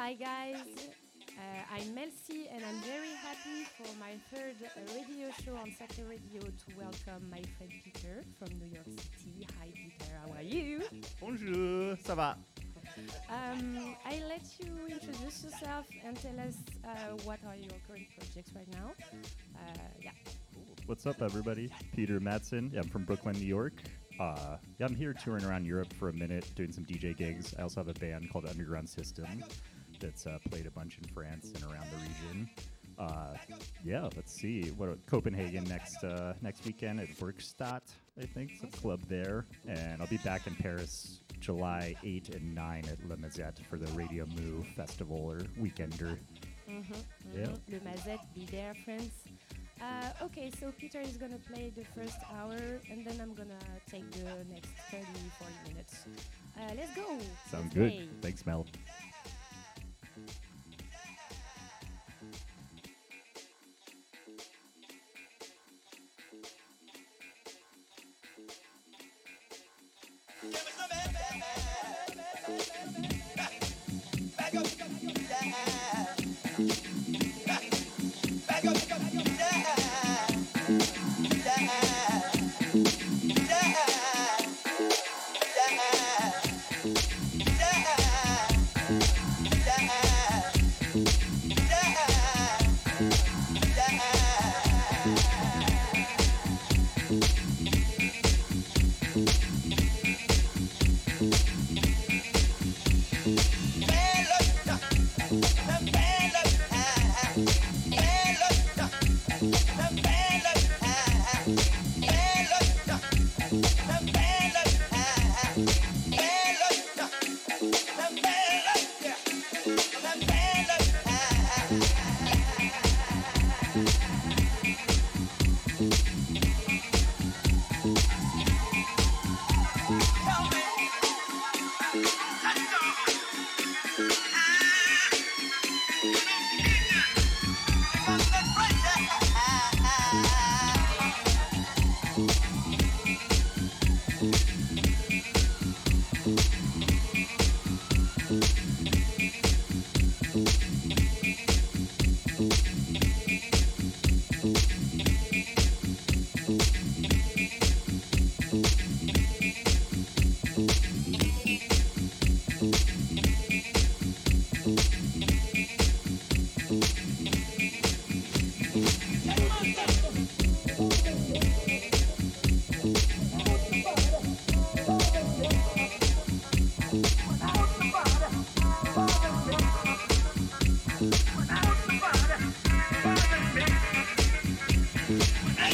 Hi guys, uh, I'm Mel C and I'm very happy for my third radio show on Sacred Radio to welcome my friend Peter from New York City. Hi Peter, how are you? Bonjour, ça va? Um, I'll let you introduce yourself and tell us uh, what are your current projects right now. Uh, yeah. What's up, everybody? Peter Matson. Yeah, I'm from Brooklyn, New York. Uh, yeah, I'm here touring around Europe for a minute, doing some DJ gigs. I also have a band called Underground System that's uh, played a bunch in France and around the region. Uh, yeah, let's see. What Copenhagen next uh, next weekend at Werkstatt, I think, it's a club there, and I'll be back in Paris July 8 and 9 at Le Mazette for the Radio Moo festival or weekender. Mm-hmm, Yeah. Le Mazette, be there, friends. Uh, okay, so Peter is gonna play the first hour, and then I'm gonna take the next 30, 40 minutes. Uh, let's go. Sounds good. Thanks, Mel. Yeah.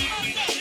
Monday.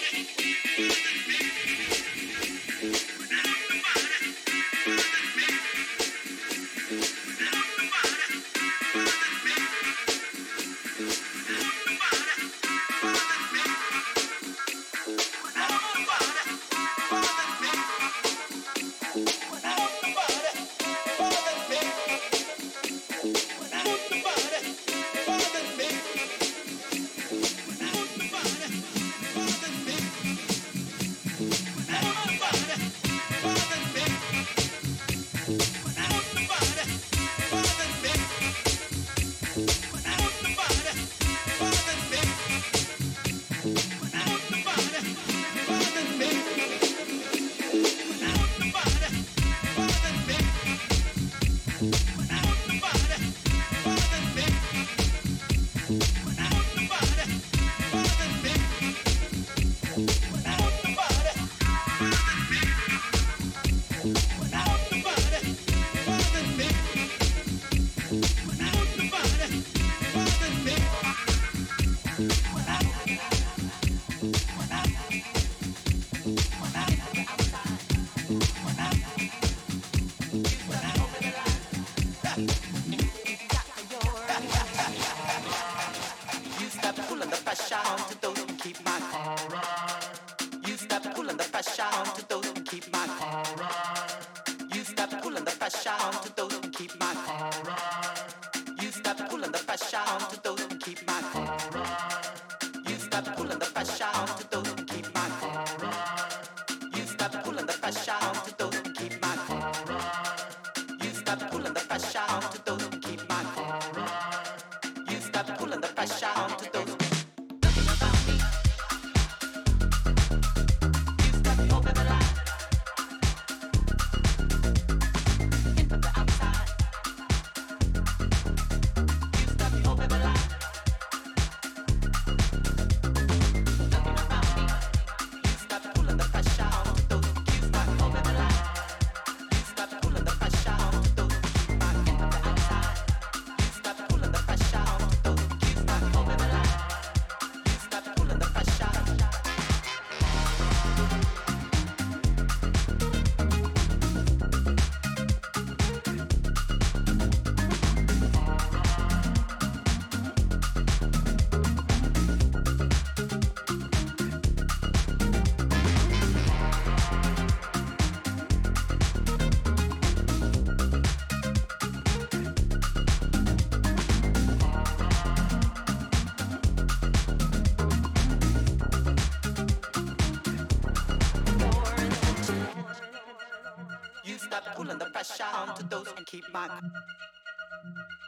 Pressure onto those and keep my.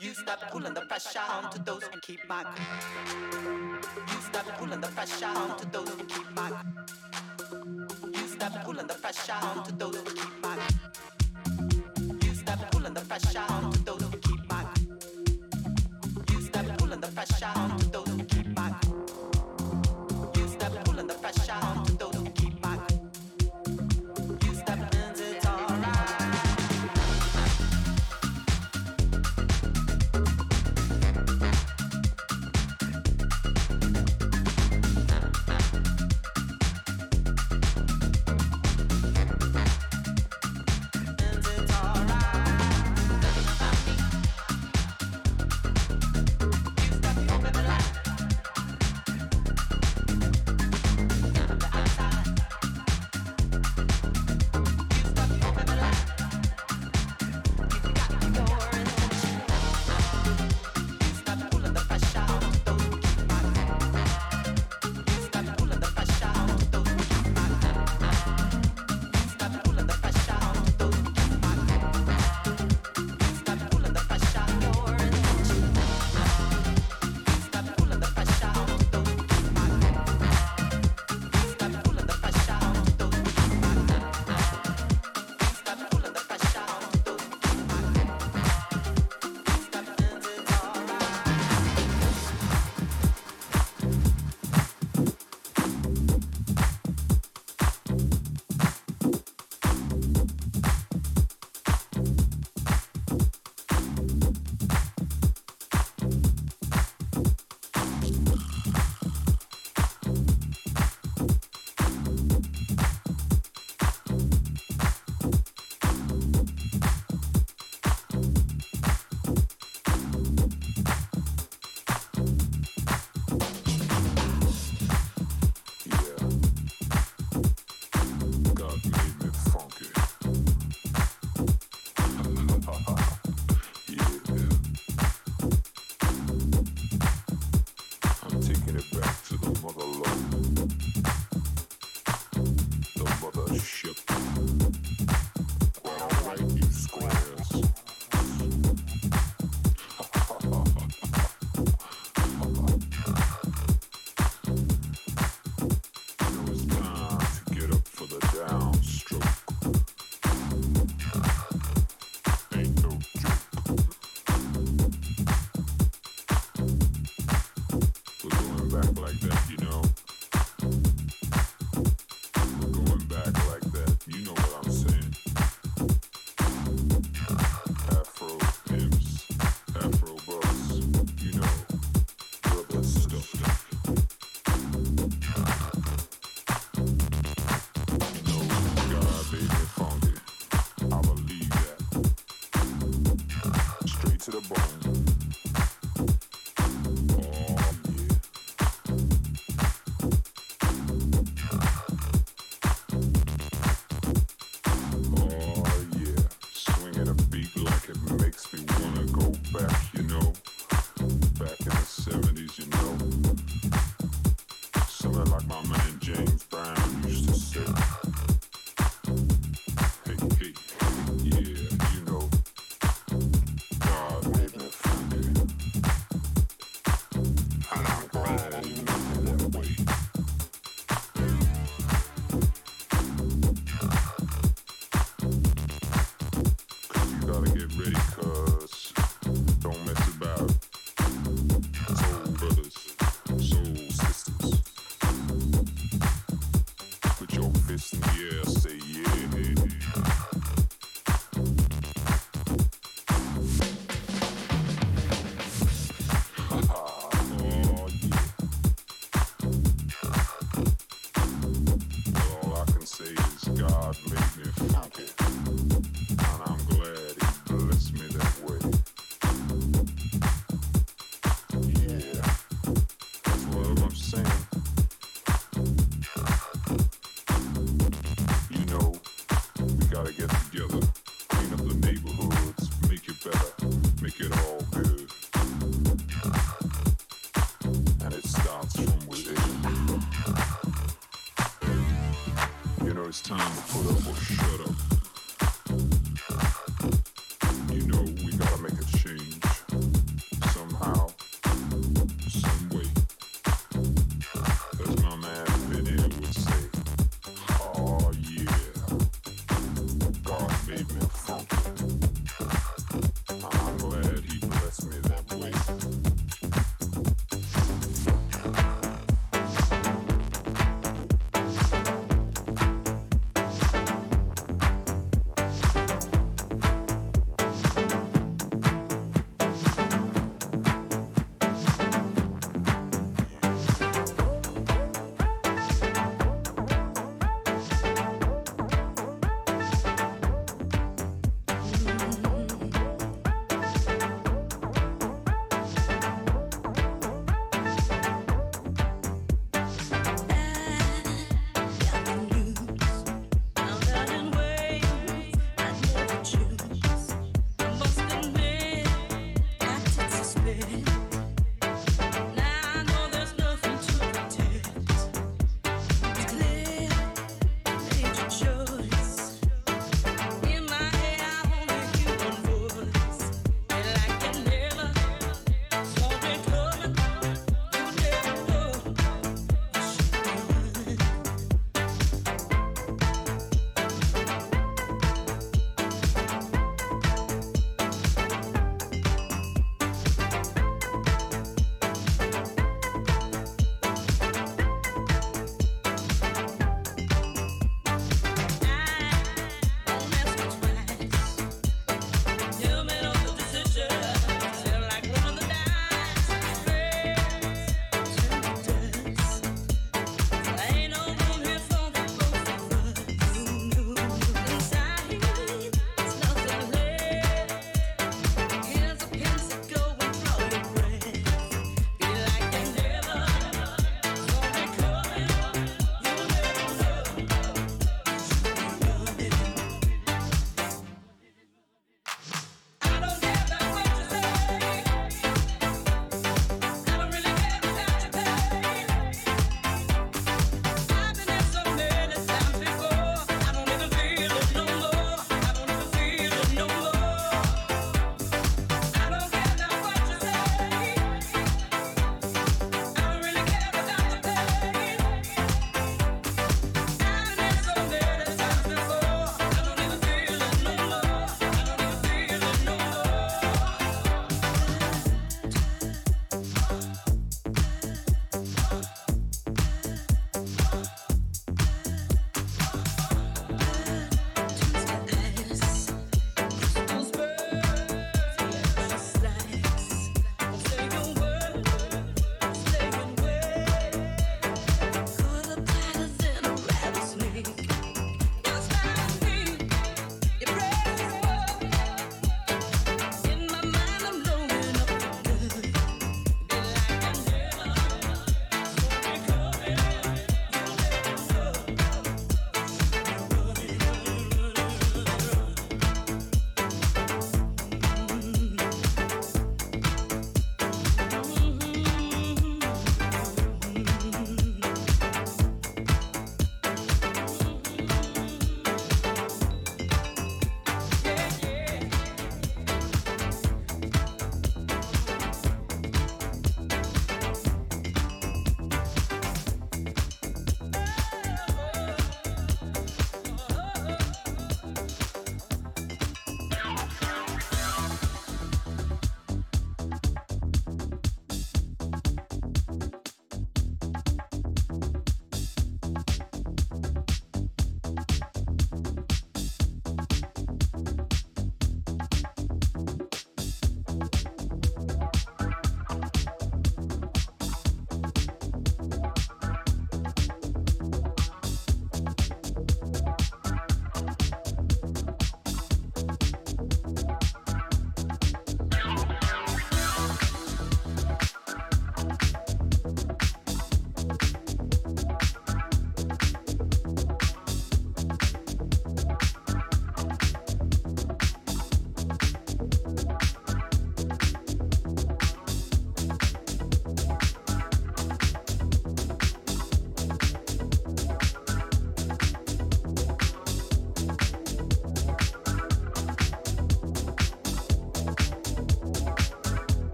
You stop pulling the pressure onto those and keep my. You stop pulling the pressure onto those and keep my. You stop pulling the pressure onto those and keep my. You stop pulling the pressure onto those and keep my. You stop pulling the pressure onto those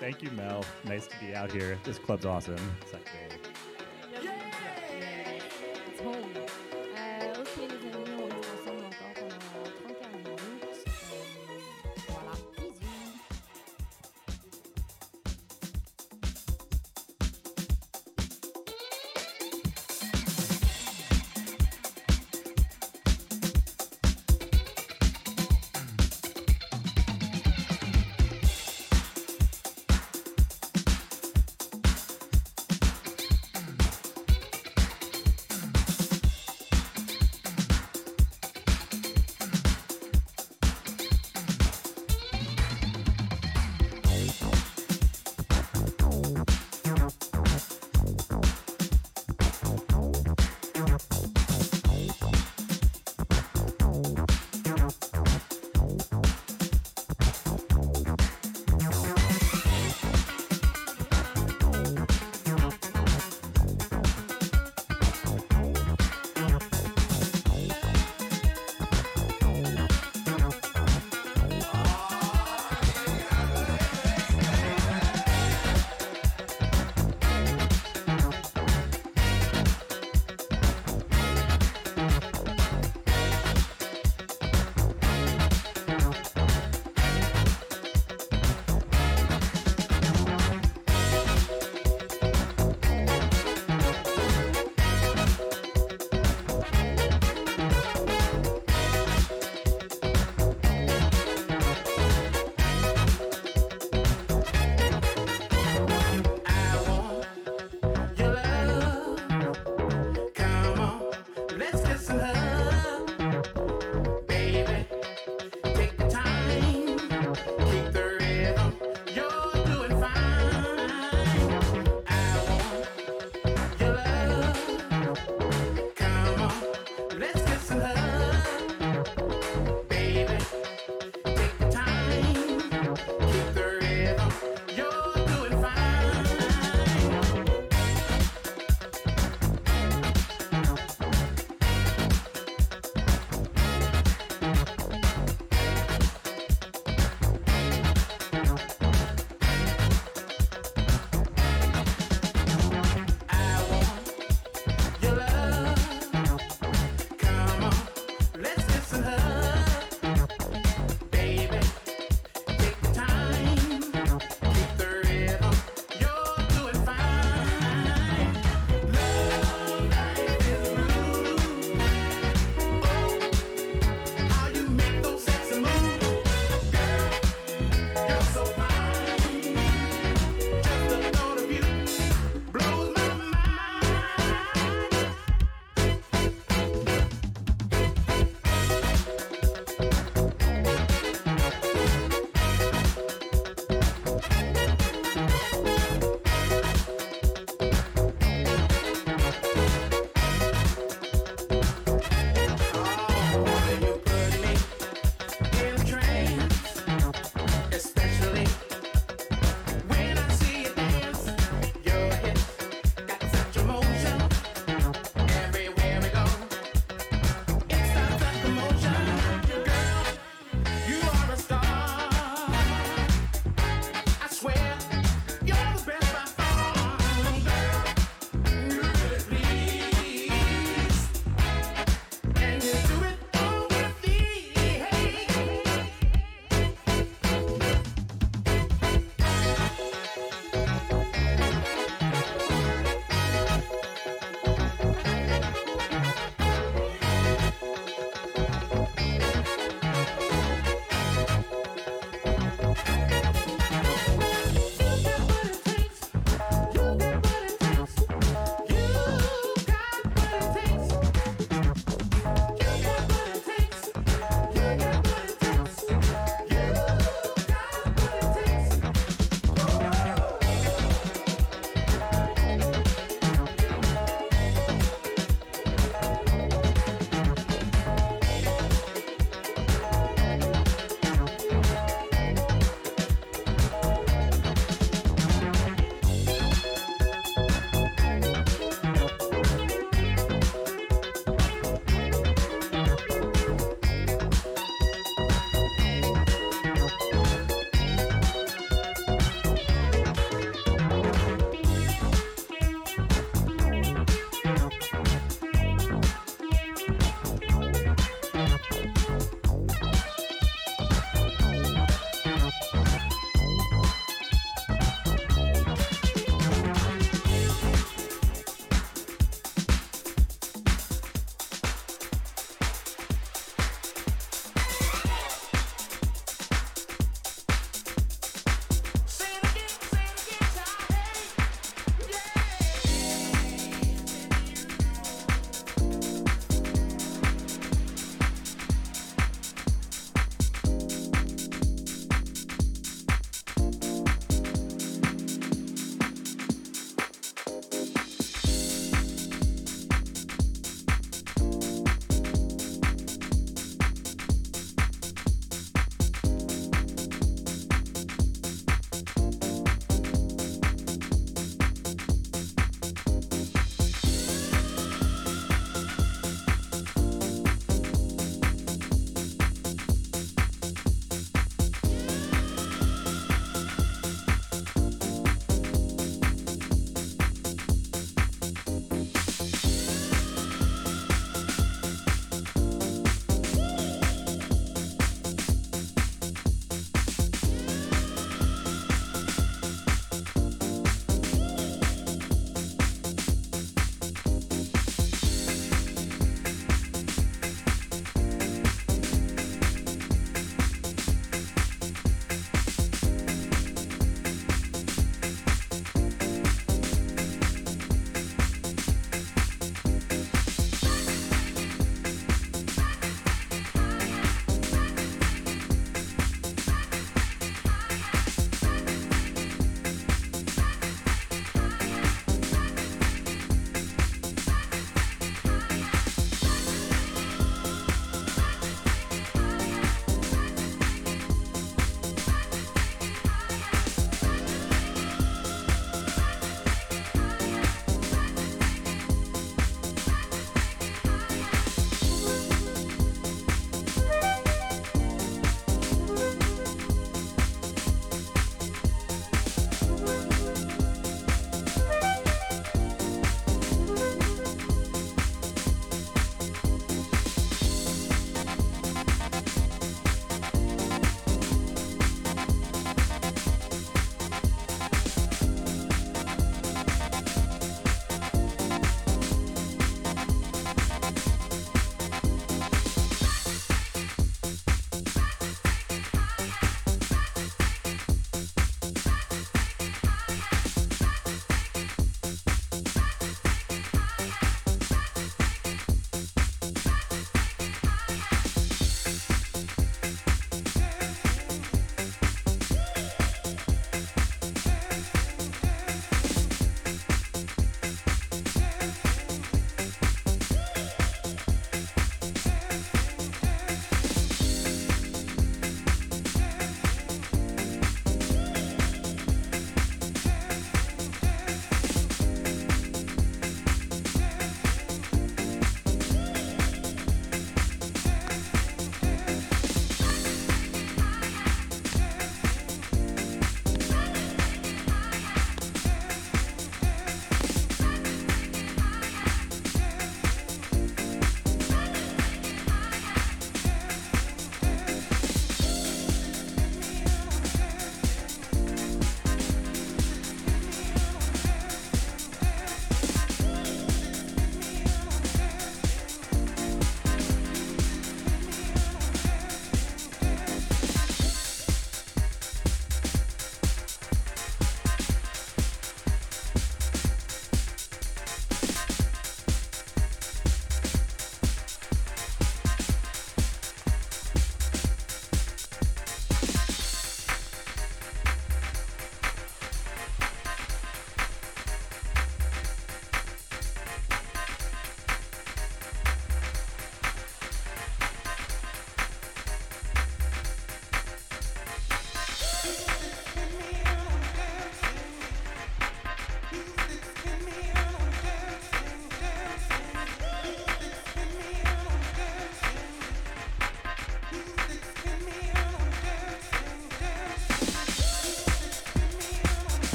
Thank you, Mel. Nice to be out here. This club's awesome. It's like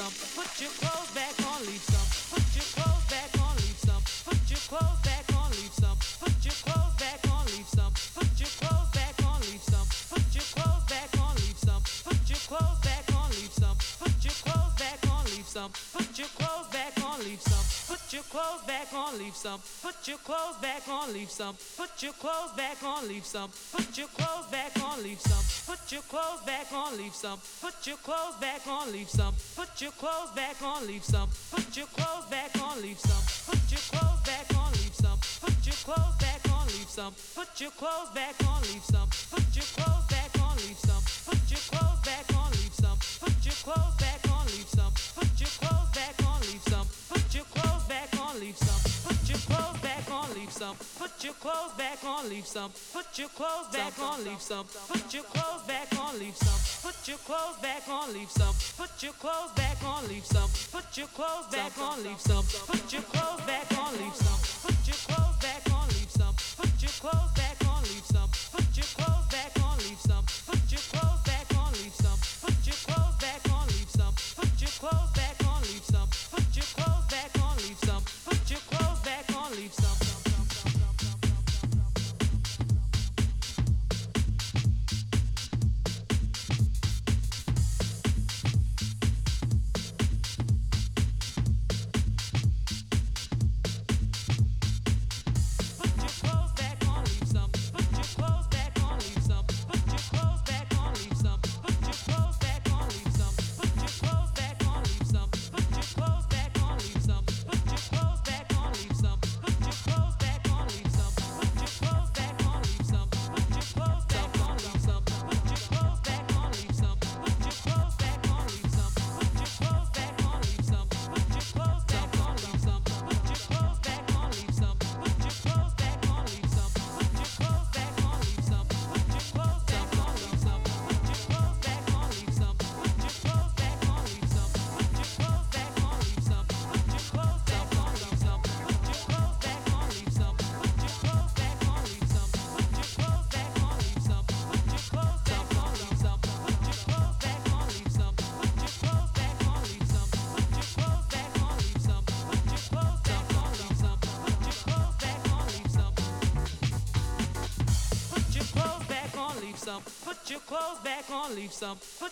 some, put your clothes back on, leave some, put your clothes back on, leave some, put your clothes back on, leave some, put your clothes back on, leave some, put your clothes back on, leave some, put your clothes back on, leave some, put your clothes back on, leave some, put your clothes back on, leave some, put your clothes back on, leave some, put your clothes back on, leave some, put your clothes back on, leave some, put your clothes back on, leave some, put your clothes back on, leave some Put your clothes back on, leave some. Put your clothes back on, leave some. Put your clothes back on, leave some. Put your clothes back on, leave some. Put your clothes back on, leave some. Put your clothes back on, leave some. Put your clothes back on, leave some. Put your clothes back on, leave some. Put your clothes back on, leave some. Put your clothes Put your clothes back on, leave some. Put your clothes back on, leave some. Put your clothes back on, leave some. Put your clothes back on, leave some. Put your clothes back on, leave some. Put your clothes back on, leave some. Put your clothes back on, leave some. Put your clothes back on, leave some. Put your clothes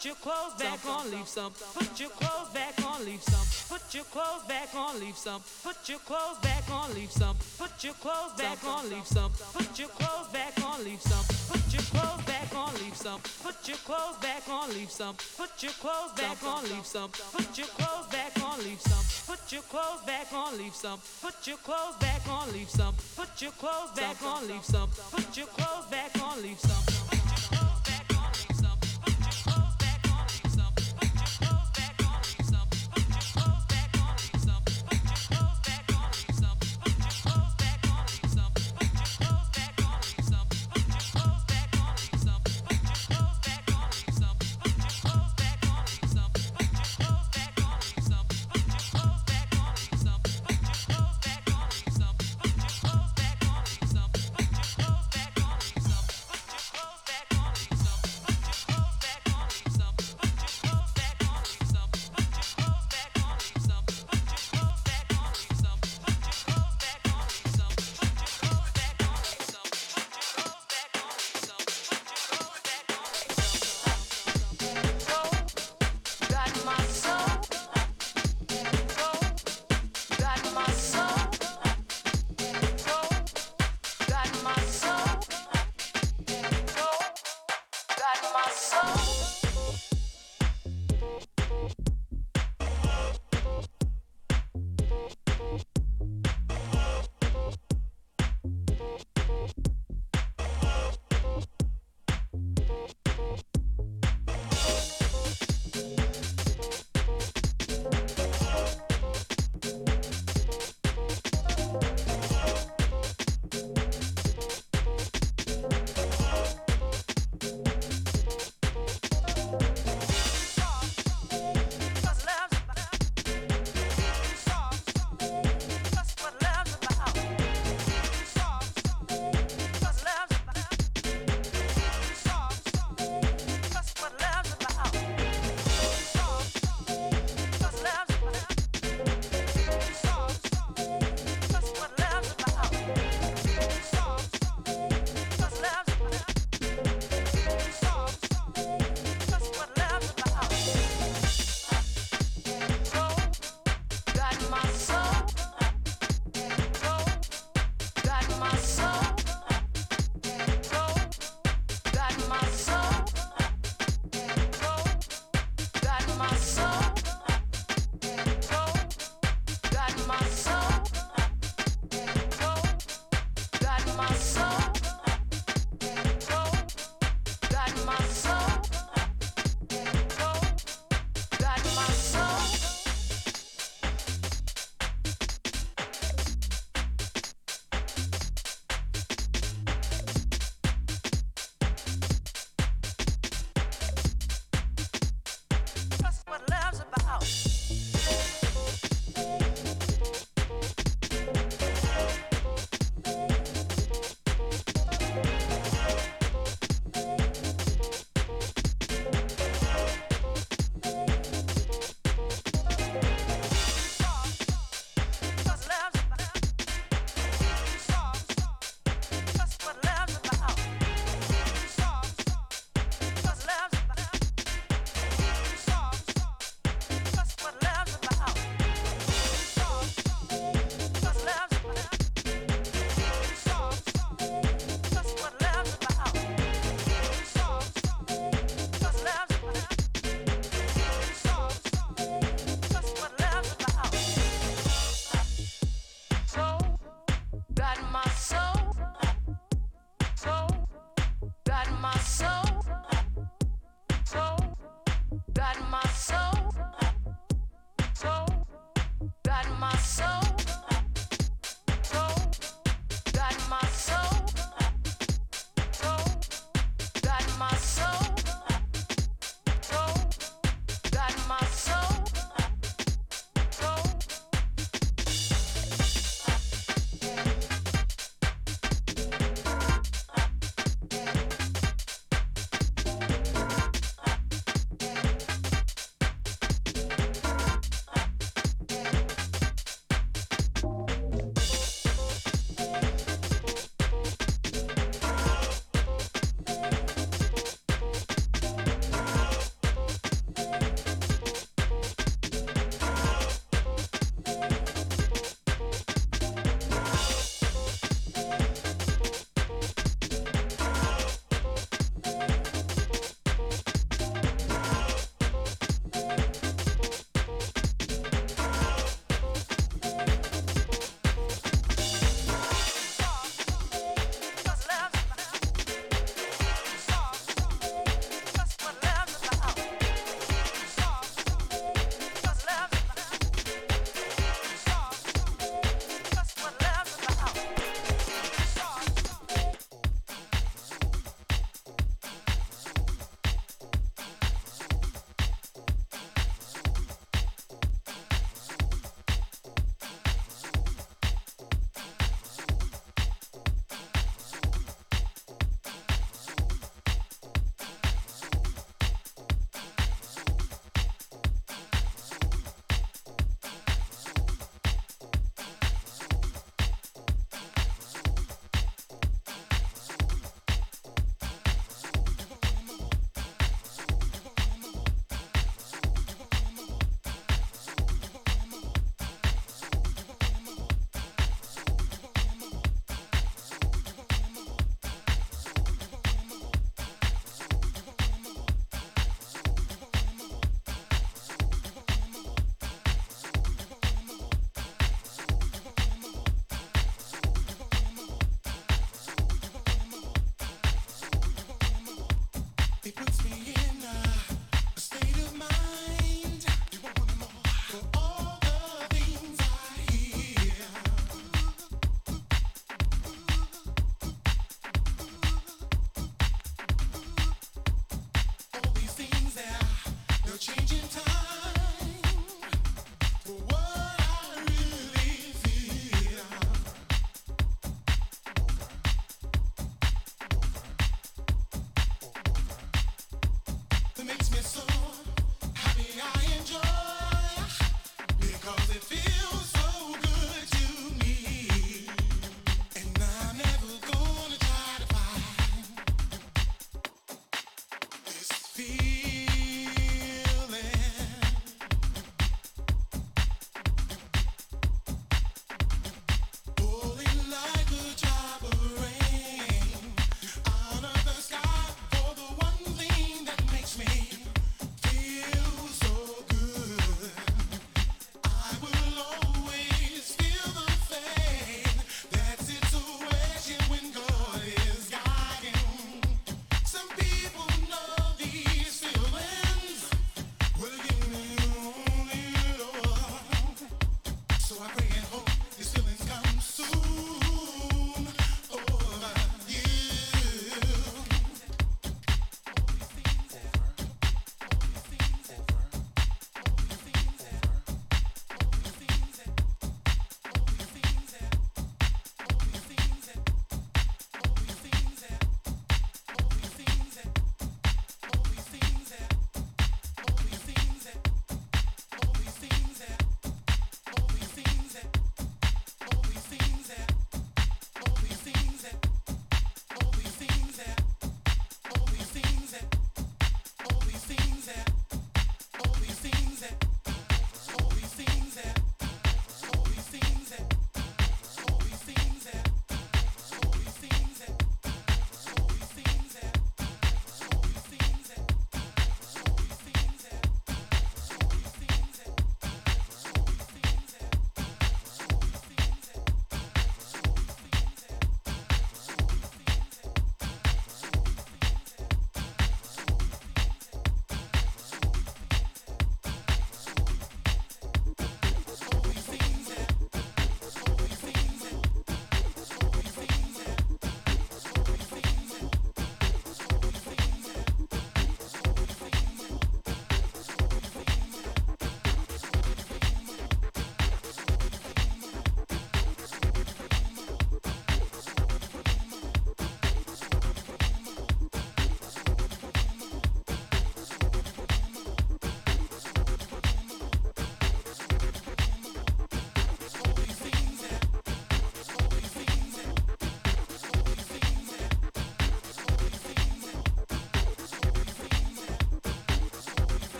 Put your clothes back on, leave some. Put your clothes back on, leave some. Put your clothes back on, leave some. Put your clothes back on, leave some. Put your clothes back on, leave some. Put your clothes back on, leave some. Put your clothes back on, leave some. Put your clothes back on, leave some. Put your clothes back on, leave some. Put your clothes back on, leave some. Put your clothes back on, leave some. Put your clothes back on, leave some. Put your clothes back on, leave some. Put your clothes back on, leave some.